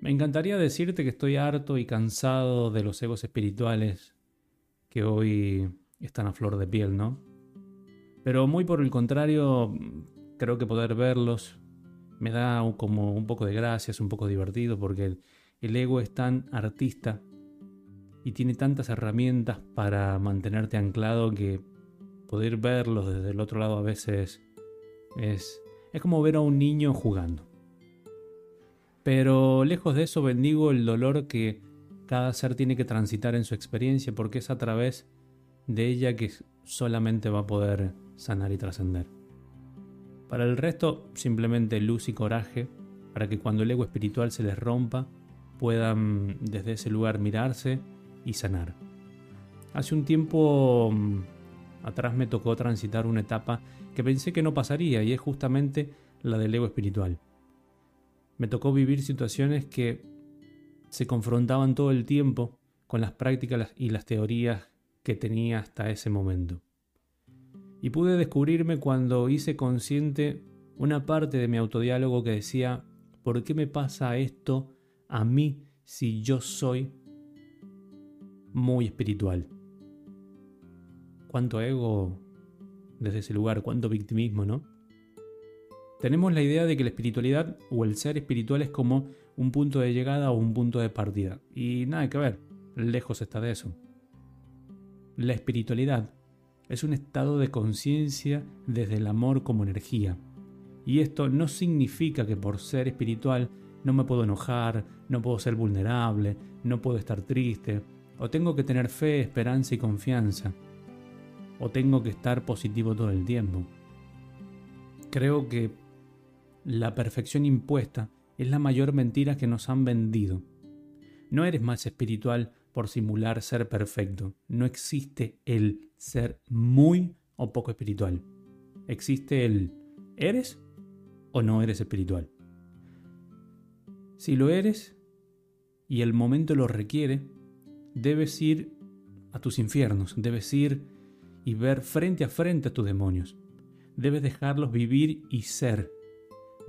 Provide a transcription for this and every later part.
Me encantaría decirte que estoy harto y cansado de los egos espirituales que hoy están a flor de piel, ¿no? Pero muy por el contrario, creo que poder verlos me da como un poco de gracia, es un poco divertido porque el, ego es tan artista y tiene tantas herramientas para mantenerte anclado que poder verlos desde el otro lado a veces es, es como ver a un niño jugando. Pero lejos de eso bendigo el dolor que cada ser tiene que transitar en su experiencia porque es a través de ella que solamente va a poder sanar y trascender. Para el resto, simplemente luz y coraje para que cuando el ego espiritual se les rompa, puedan desde ese lugar mirarse y sanar. Hace un tiempo mm, atrás me tocó transitar una etapa que pensé que no pasaría y es justamente la del ego espiritual me tocó vivir situaciones que se confrontaban todo el tiempo con las prácticas y las teorías que tenía hasta ese momento. Y pude descubrirme cuando hice consciente una parte de mi autodiálogo que decía, ¿por qué me pasa esto a mí si yo soy muy espiritual? ¿Cuánto ego desde ese lugar? ¿Cuánto victimismo, no? Tenemos la idea de que la espiritualidad o el ser espiritual es como un punto de llegada o un punto de partida. Y nada que ver, lejos está de eso. La espiritualidad es un estado de conciencia desde el amor como energía. Y esto no significa que por ser espiritual no me puedo enojar, no puedo ser vulnerable, no puedo estar triste, o tengo que tener fe, esperanza y confianza, o tengo que estar positivo todo el tiempo. Creo que la perfección impuesta es la mayor mentira que nos han vendido. No eres más espiritual por simular ser perfecto. No existe el ser muy o poco espiritual. Existe el ¿eres o no eres espiritual? Si lo eres y el momento lo requiere, debes ir a tus infiernos, debes ir y ver frente a frente a tus demonios. Debes dejarlos vivir y ser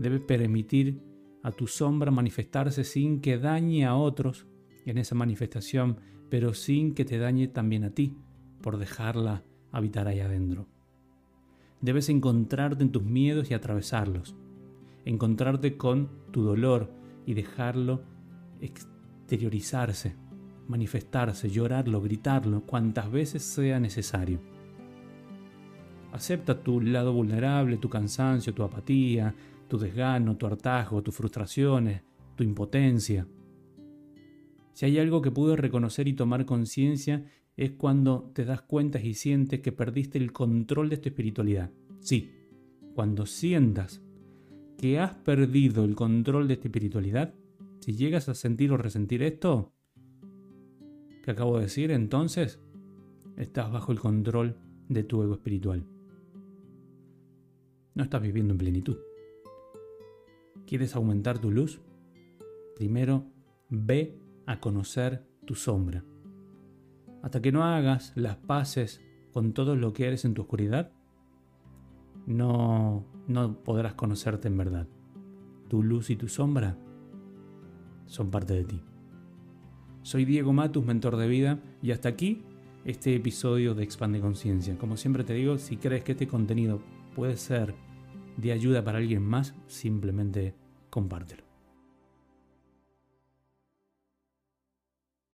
debe permitir a tu sombra manifestarse sin que dañe a otros en esa manifestación, pero sin que te dañe también a ti por dejarla habitar ahí adentro. Debes encontrarte en tus miedos y atravesarlos, encontrarte con tu dolor y dejarlo exteriorizarse, manifestarse, llorarlo, gritarlo, cuantas veces sea necesario. Acepta tu lado vulnerable, tu cansancio, tu apatía, tu desgano, tu hartazgo, tus frustraciones, tu impotencia. Si hay algo que pude reconocer y tomar conciencia es cuando te das cuenta y sientes que perdiste el control de tu espiritualidad. Sí, cuando sientas que has perdido el control de tu espiritualidad, si llegas a sentir o resentir esto que acabo de decir, entonces estás bajo el control de tu ego espiritual. No estás viviendo en plenitud. ¿Quieres aumentar tu luz? Primero, ve a conocer tu sombra. Hasta que no hagas las paces con todo lo que eres en tu oscuridad, no, no podrás conocerte en verdad. Tu luz y tu sombra son parte de ti. Soy Diego Matus, mentor de vida, y hasta aquí este episodio de Expande Conciencia. Como siempre te digo, si crees que este contenido puede ser de ayuda para alguien más, simplemente compártelo.